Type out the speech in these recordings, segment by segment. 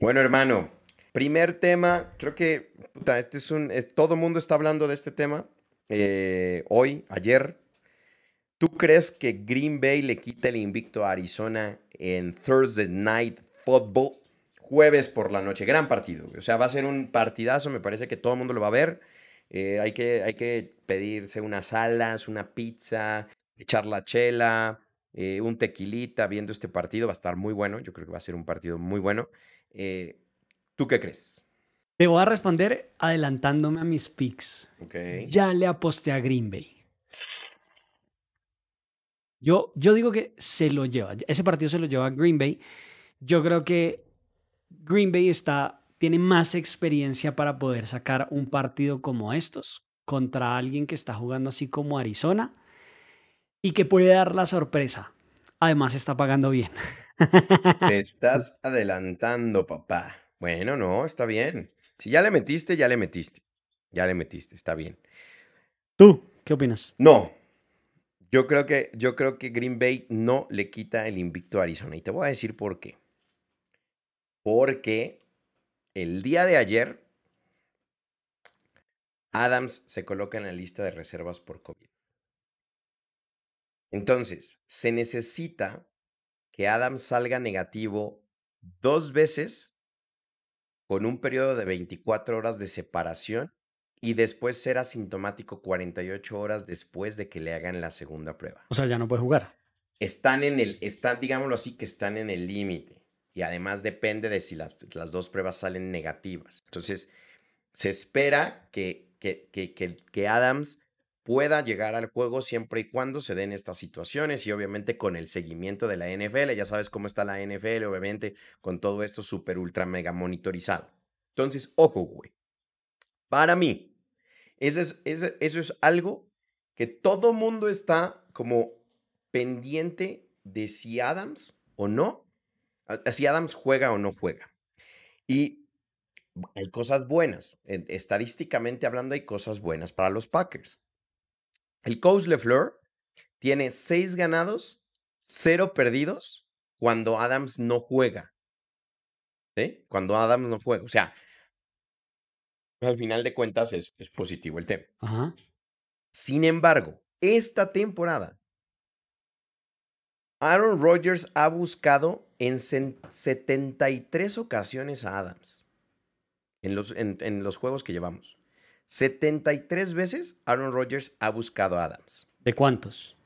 Bueno, hermano, primer tema, creo que puta, este es un. es- todo mundo está hablando de este tema eh, hoy, ayer. ¿Tú crees que Green Bay le quita el invicto a Arizona en Thursday Night Football? Jueves por la noche, gran partido. O sea, va a ser un partidazo, me parece que todo el mundo lo va a ver. Eh, hay, que, hay que pedirse unas alas, una pizza, echar la chela, eh, un tequilita viendo este partido. Va a estar muy bueno. Yo creo que va a ser un partido muy bueno. Eh, ¿Tú qué crees? Te voy a responder adelantándome a mis picks. Ok. Ya le aposté a Green Bay. Yo, yo digo que se lo lleva. Ese partido se lo lleva a Green Bay. Yo creo que Green Bay está, tiene más experiencia para poder sacar un partido como estos contra alguien que está jugando así como Arizona y que puede dar la sorpresa. Además está pagando bien. Te estás adelantando, papá. Bueno, no, está bien. Si ya le metiste, ya le metiste. Ya le metiste, está bien. ¿Tú qué opinas? No. Yo creo que, yo creo que Green Bay no le quita el invicto a Arizona. Y te voy a decir por qué. Porque el día de ayer, Adams se coloca en la lista de reservas por COVID. Entonces, se necesita que Adams salga negativo dos veces con un periodo de 24 horas de separación y después ser asintomático 48 horas después de que le hagan la segunda prueba. O sea, ya no puede jugar. Están en el, están, digámoslo así, que están en el límite. Y además depende de si las, las dos pruebas salen negativas. Entonces, se espera que, que, que, que Adams pueda llegar al juego siempre y cuando se den estas situaciones y obviamente con el seguimiento de la NFL. Ya sabes cómo está la NFL, obviamente, con todo esto súper ultra mega monitorizado. Entonces, ojo, güey. Para mí, eso es, eso, es algo que todo mundo está como pendiente de si Adams o no, si Adams juega o no juega. Y hay cosas buenas. en- Estadísticamente hablando, hay cosas buenas para los Packers. El coach LeFleur tiene seis ganados, cero perdidos cuando Adams no juega. ¿Sí? Cuando Adams no juega. O sea, al final de cuentas es, es positivo el tema. Ajá. Sin embargo, esta temporada, Aaron Rodgers ha buscado en cen- 73 ocasiones a Adams en los, en, en los juegos que llevamos. 73 veces Aaron Rodgers ha buscado a Adams. ¿De cuántos?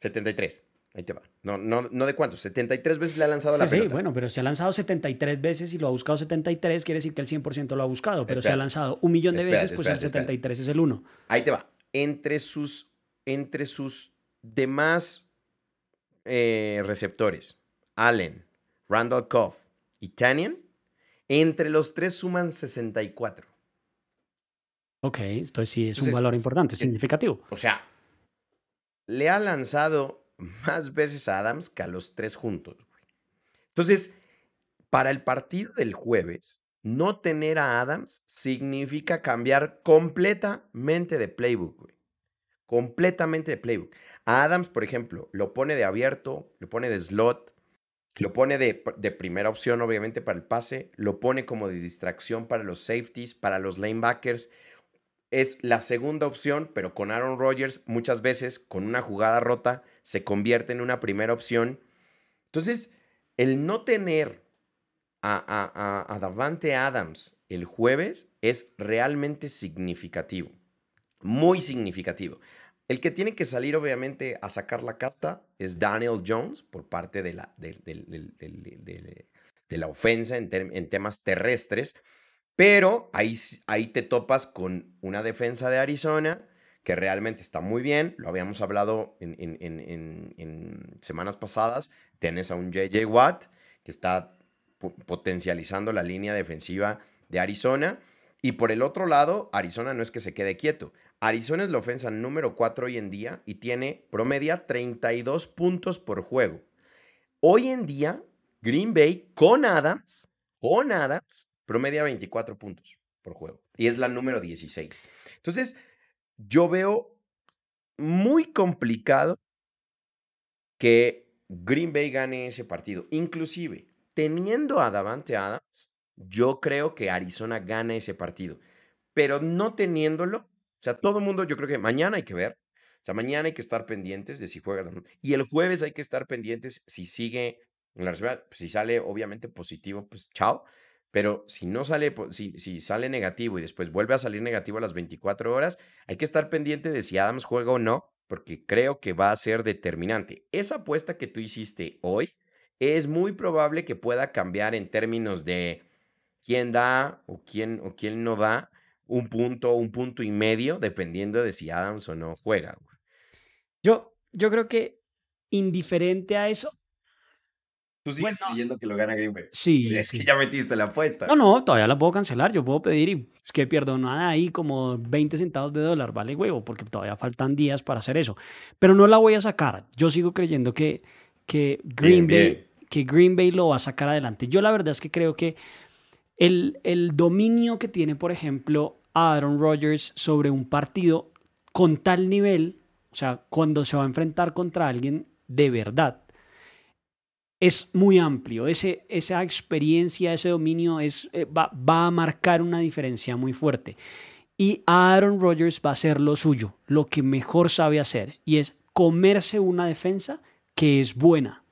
73. Ahí te va. No, no, no de cuántos. 73 veces le ha lanzado Sí, la sí, pelota. bueno, pero si ha lanzado 73 veces y lo ha buscado 73, quiere decir que el 100% lo ha buscado. Pero si ha Espérate. lanzado un millón de veces, pues el espérate, espérate. 73 es el 1. Ahí te va. Entre sus, entre sus demás eh, receptores, Allen, Randall Cobb y Tanyan, entre los tres suman 64. Ok, entonces sí es un valor importante, significativo. O sea, le ha lanzado más veces a Adams que a los tres juntos. güey. Entonces, para el partido del jueves, no tener a Adams significa cambiar completamente de playbook. güey. Completamente de playbook. A Adams, por ejemplo, lo pone de abierto, lo pone de slot, lo pone de, de primera opción, obviamente, para el pase, lo pone como de distracción para los safeties, para los linebackers es la segunda opción, pero con Aaron Rodgers muchas veces con una jugada rota se convierte en una primera opción. Entonces, el no tener a, a, a, Davante Adams el jueves es realmente significativo, muy significativo. El que tiene que salir obviamente a sacar la casta es Daniel Jones por parte de la, del- del- del- de la ofensa en temas terrestres. Pero ahí, ahí te topas con una defensa de Arizona que realmente está muy bien. Lo habíamos hablado en, en- en- semanas pasadas. Tienes a un JJ Watt que está po- potencializando la línea defensiva de Arizona. Y por el otro lado, Arizona no es que se quede quieto. Arizona es la ofensa número 4 hoy en día y tiene promedia 32 puntos por juego. Hoy en día, Green Bay con Adams, con Adams, promedia 24 puntos por juego. Y es la número 16. Entonces, yo veo muy complicado que Green Bay gane ese partido. Inclusive, teniendo a Davante Adams, yo creo que Arizona gana ese partido. Pero no teniéndolo, o sea, todo el mundo, yo creo que mañana hay que ver. O sea, mañana hay que estar pendientes de si juega. Y el jueves hay que estar pendientes si sigue en la reserva. Si sale obviamente positivo, pues chao. Pero si no sale, si, si sale negativo y después vuelve a salir negativo a las 24 horas, hay que estar pendiente de si Adams juega o no, porque creo que va a ser determinante. Esa apuesta que tú hiciste hoy es muy probable que pueda cambiar en términos de quién da o quién, o quién no da un punto, un punto y medio, dependiendo de si Adams o no juega. Yo, yo creo que indiferente a eso. Tú sigues creyendo que lo gana Green Bay. Sí. Es que ya metiste la apuesta. No, no, todavía la puedo cancelar. Yo puedo pedir y es que pierdo nada ahí como 20 centavos de dólar, vale huevo, porque todavía faltan días para hacer eso. Pero no la voy a sacar. Yo sigo creyendo que, que Green Bay, que Green Bay lo va a sacar adelante. Yo la verdad es que creo que el, el dominio que tiene, por ejemplo, Aaron Rodgers sobre un partido con tal nivel, o sea, cuando se va a enfrentar contra alguien de verdad, es muy amplio. Ese, esa experiencia, ese dominio es, eh, va, va, a marcar una diferencia muy fuerte. Y Aaron Rodgers va a hacer lo suyo, lo que mejor sabe hacer, y es comerse una defensa que es buena.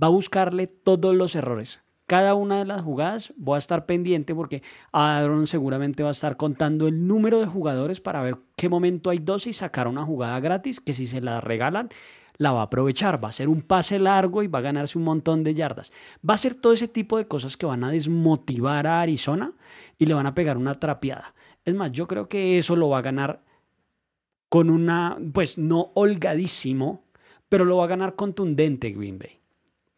Va a buscarle todos los errores cada una de las jugadas voy a estar pendiente porque Aaron seguramente va a estar contando el número de jugadores para ver qué momento hay dos y sacar una jugada gratis que si se la regalan la va a aprovechar, va a ser un pase largo y va a ganarse un montón de yardas. Va a ser todo ese tipo de cosas que van a desmotivar a Arizona y le van a pegar una trapeada. Es más, yo creo que eso lo va a ganar con una, pues no holgadísimo, pero lo va a ganar contundente Green Bay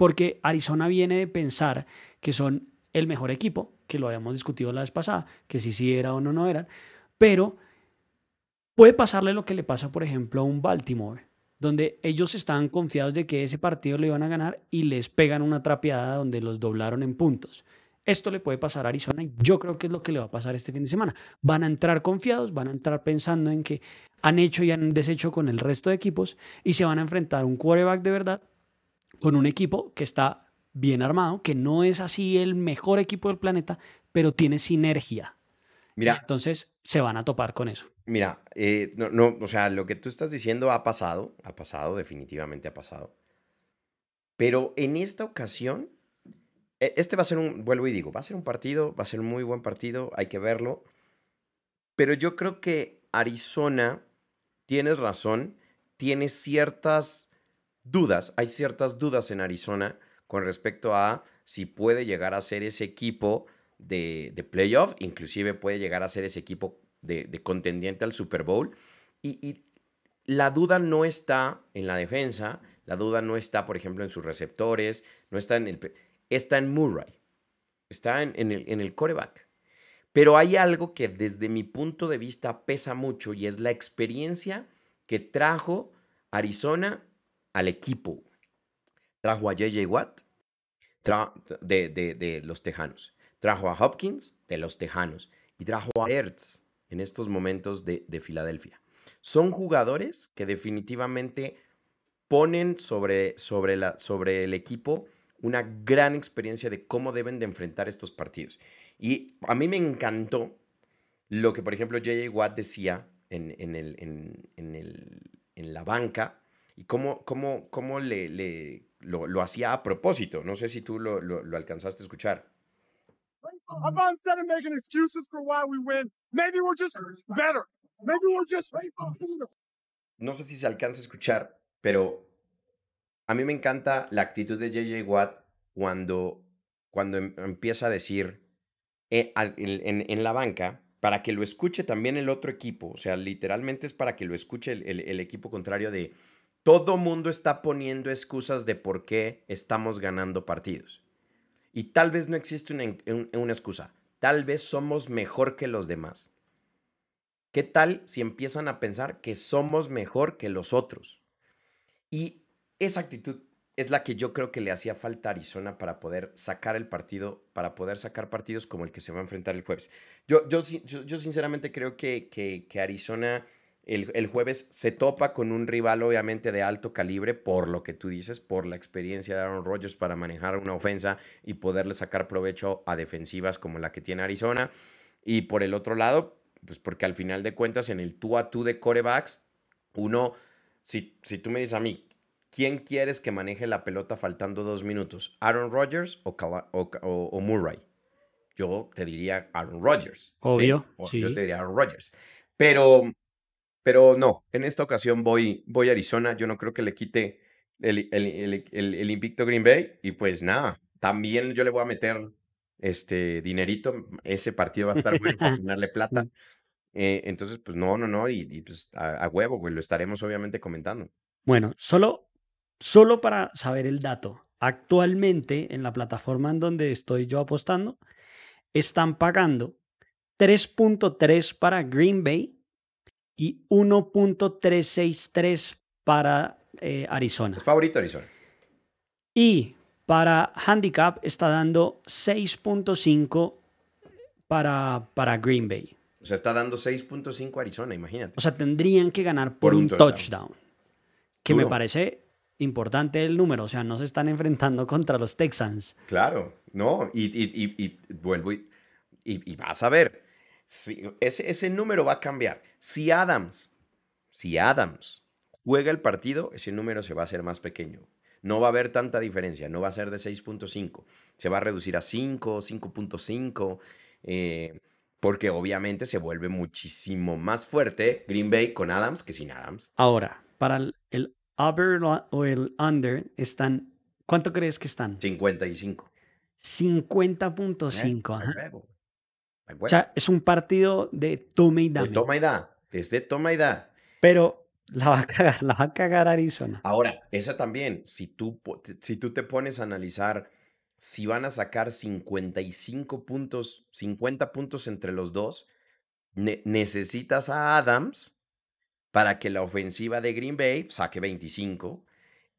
porque Arizona viene de pensar que son el mejor equipo, que lo habíamos discutido la vez pasada, que si sí era o no, no eran, pero puede pasarle lo que le pasa, por ejemplo, a un Baltimore, donde ellos estaban confiados de que ese partido lo iban a ganar y les pegan una trapeada donde los doblaron en puntos. Esto le puede pasar a Arizona y yo creo que es lo que le va a pasar este fin de semana. Van a entrar confiados, van a entrar pensando en que han hecho y han deshecho con el resto de equipos y se van a enfrentar a un quarterback de verdad con un equipo que está bien armado, que no es así el mejor equipo del planeta, pero tiene sinergia. Mira, entonces se van a topar con eso. Mira, eh, no, no, o sea, lo que tú estás diciendo ha pasado, ha pasado, definitivamente ha pasado. Pero en esta ocasión, e, este va a ser un, vuelvo y digo, va a ser un partido, va a ser un muy buen partido, hay que verlo. Pero yo creo que Arizona, tienes razón, tiene ciertas dudas, hay ciertas dudas en Arizona con respecto a si puede llegar a ser ese equipo de, playoff, inclusive puede llegar a ser ese equipo de, contendiente al Super Bowl. Y, la duda no está en la defensa, la duda no está, por ejemplo, en sus receptores, no está en el... Está en Murray, está en, el, en el coreback. Pero hay algo que desde mi punto de vista pesa mucho y es la experiencia que trajo Arizona al equipo. Trajo a JJ Watt de, de, los Tejanos. Trajo a Hopkins de los Tejanos. Y trajo a Ertz en estos momentos de, de Filadelfia. Son jugadores que definitivamente ponen sobre, sobre, la, sobre el equipo una gran experiencia de cómo deben de enfrentar estos partidos. Y a mí me encantó lo que, por ejemplo, JJ Watt decía en, en, el, en, el, en la banca y cómo, cómo, cómo le, le lo, lo, hacía a propósito. No sé si tú lo, lo, alcanzaste a escuchar. No sé si se alcanza a escuchar, pero a mí me encanta la actitud de JJ Watt cuando, cuando em, empieza a decir eh, en, en, la banca para que lo escuche también el otro equipo. O sea, literalmente es para que lo escuche el, el, el equipo contrario de todo mundo está poniendo excusas de por qué estamos ganando partidos. Y tal vez no existe una, una, excusa. Tal vez somos mejor que los demás. ¿Qué tal si empiezan a pensar que somos mejor que los otros? Y esa actitud es la que yo creo que le hacía falta a Arizona para poder sacar el partido, para poder sacar partidos como el que se va a enfrentar el jueves. Yo, yo, yo, yo sinceramente creo que, que, que Arizona el, el jueves se topa con un rival obviamente de alto calibre por lo que tú dices, por la experiencia de Aaron Rodgers para manejar una ofensa y poderle sacar provecho a defensivas como la que tiene Arizona. Y por el otro lado, pues porque al final de cuentas en el tú a tú de corebacks, uno, si, si tú me dices a mí, ¿quién quieres que maneje la pelota faltando dos minutos? ¿Aaron Rodgers o, Cala- o- o- o Murray? Yo te diría Aaron Rodgers. Obvio, sí. Yo te diría Aaron Rodgers. Pero, pero no, en esta ocasión voy, voy a Arizona. Yo no creo que le quite el, el- el- el- el invicto Green Bay. Y pues nada, también yo le voy a meter este dinerito. Ese partido va a estar bueno para ponerle plata. Eh, entonces, pues no, no, no. Y, y, pues a, a huevo, güey. Lo estaremos obviamente comentando. Bueno, solo, solo para saber el dato. Actualmente, en la plataforma en donde estoy yo apostando, están pagando 3.3 para Green Bay y 1.363 para eh, Arizona. Favorito Arizona. Y para handicap está dando 6.5 para, para Green Bay. O sea, está dando 6.5 Arizona, imagínate. O sea, tendrían que ganar Por por, un un touchdown. touchdown. Que me parece importante el número. O sea, no se están enfrentando contra los Texans. Claro, no, y, y- y- y vuelvo y vas a ver, si, ese, ese número va a cambiar. Si Adams, si Adams juega el partido, ese número se va a hacer más pequeño. No va a haber tanta diferencia, no va a ser de 6.5, se va a reducir a 5, 5.5, eh, porque obviamente se vuelve muchísimo más fuerte Green Bay con Adams que sin Adams. Ahora, para el, el over o el under están. ¿Cuánto crees que están? 55. 50.5. Eh, O sea, es un partido de tome y De dame. toma y da, es de toma y da. Pero la va a cagar, la va a cagar Arizona. Ahora, esa también, si tú, si tú te pones a analizar si van a sacar 55 puntos, 50 puntos entre los dos, ne- necesitas a Adams para que la ofensiva de Green Bay saque 25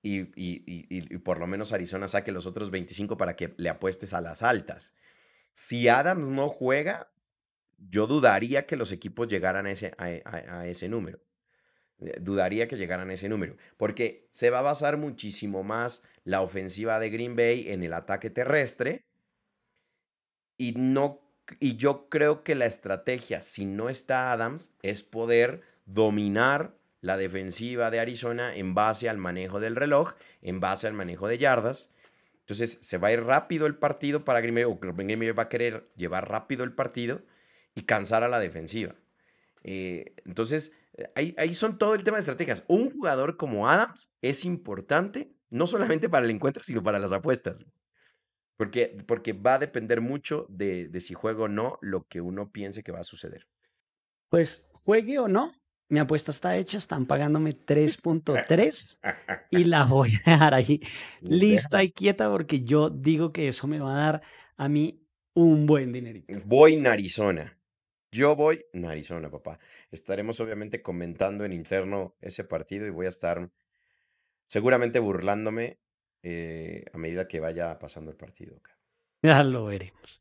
y, y- y- y- y por lo menos Arizona saque los otros 25 para que le apuestes a las altas. Si Adams no juega, yo dudaría que los equipos llegaran a ese, a- a- ese número. Eh, Dudaría que llegaran a ese número, porque se va a basar muchísimo más la ofensiva de Green Bay en el ataque terrestre y no y yo creo que la estrategia si no está Adams es poder dominar la defensiva de Arizona en base al manejo del reloj, en base al manejo de yardas. Entonces se va a ir rápido el partido para Green o Green va a querer llevar rápido el partido y cansar a la defensiva. Eh, entonces, ahí, ahí son todo el tema de estrategias. Un jugador como Adams es importante, no solamente para el encuentro, sino para las apuestas. Porque, porque va a depender mucho de, de si juega o no lo que uno piense que va a suceder. Pues juegue o no, mi apuesta está hecha, están pagándome 3.3 y la voy a dejar ahí lista y quieta porque yo digo que eso me va a dar a mí un buen dinerito. Voy en Arizona. Yo voy en Arizona, papá. Estaremos obviamente comentando en interno ese partido y voy a estar seguramente burlándome eh, a medida que vaya pasando el partido. Ya lo veremos.